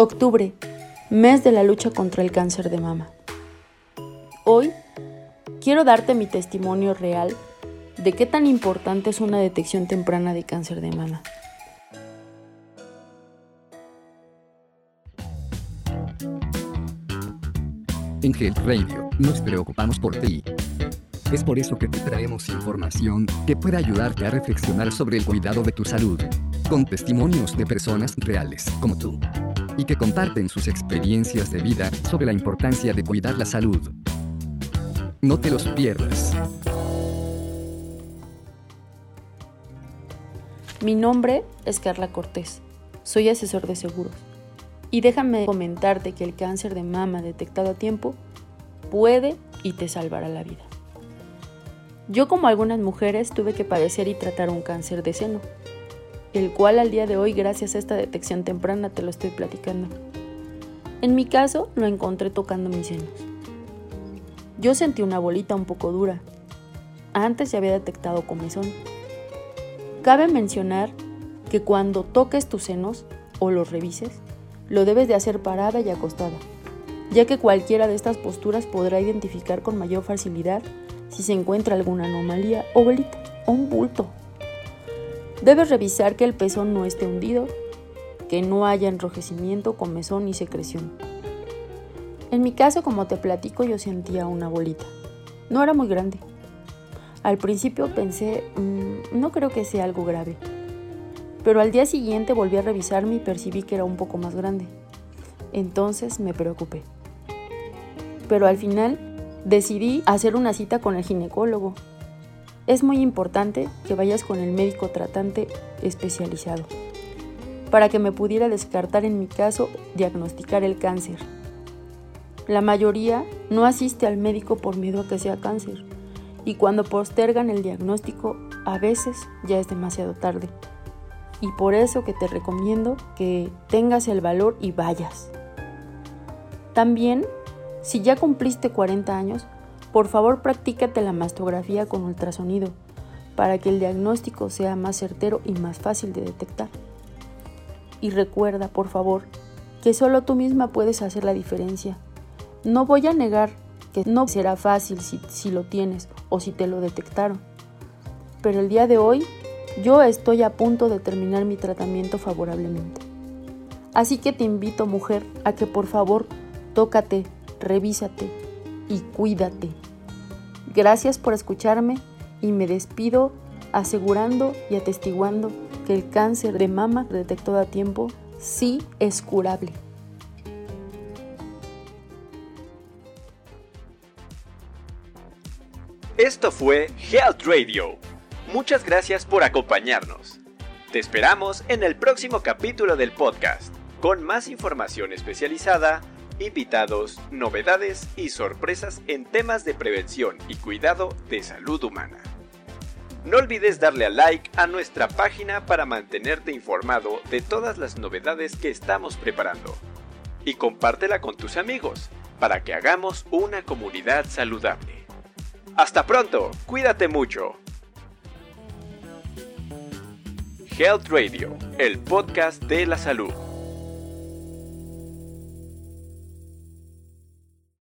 Octubre, mes de la lucha contra el cáncer de mama. Hoy quiero darte mi testimonio real de qué tan importante es una detección temprana de cáncer de mama. En Health Radio nos preocupamos por ti. Es por eso que te traemos información que pueda ayudarte a reflexionar sobre el cuidado de tu salud, con testimonios de personas reales como tú y que comparten sus experiencias de vida sobre la importancia de cuidar la salud. No te los pierdas. Mi nombre es Carla Cortés. Soy asesor de seguros. Y déjame comentarte que el cáncer de mama detectado a tiempo puede y te salvará la vida. Yo como algunas mujeres tuve que padecer y tratar un cáncer de seno, el cual al día de hoy gracias a esta detección temprana te lo estoy platicando. En mi caso lo encontré tocando mis senos. Yo sentí una bolita un poco dura. Antes se había detectado comezón. Cabe mencionar que cuando toques tus senos o los revises, lo debes de hacer parada y acostada, ya que cualquiera de estas posturas podrá identificar con mayor facilidad si se encuentra alguna anomalía o bolita o un bulto Debes revisar que el pezón no esté hundido, que no haya enrojecimiento, comezón ni secreción. En mi caso, como te platico, yo sentía una bolita. No era muy grande. Al principio pensé, mm, no creo que sea algo grave. Pero al día siguiente volví a revisarme y percibí que era un poco más grande. Entonces me preocupé. Pero al final decidí hacer una cita con el ginecólogo es muy importante que vayas con el médico tratante especializado para que me pudiera descartar en mi caso diagnosticar el cáncer. La mayoría no asiste al médico por miedo a que sea cáncer y cuando postergan el diagnóstico a veces ya es demasiado tarde. Y por eso que te recomiendo que tengas el valor y vayas. También, si ya cumpliste 40 años, por favor, practícate la mastografía con ultrasonido para que el diagnóstico sea más certero y más fácil de detectar. Y recuerda, por favor, que solo tú misma puedes hacer la diferencia. No voy a negar que no será fácil si, si lo tienes o si te lo detectaron. Pero el día de hoy yo estoy a punto de terminar mi tratamiento favorablemente. Así que te invito, mujer, a que por favor tócate, revísate, y cuídate. Gracias por escucharme y me despido asegurando y atestiguando que el cáncer de mama detectado a tiempo sí es curable. Esto fue Health Radio. Muchas gracias por acompañarnos. Te esperamos en el próximo capítulo del podcast, con más información especializada invitados, novedades y sorpresas en temas de prevención y cuidado de salud humana. No olvides darle a like a nuestra página para mantenerte informado de todas las novedades que estamos preparando. Y compártela con tus amigos para que hagamos una comunidad saludable. Hasta pronto, cuídate mucho. Health Radio, el podcast de la salud.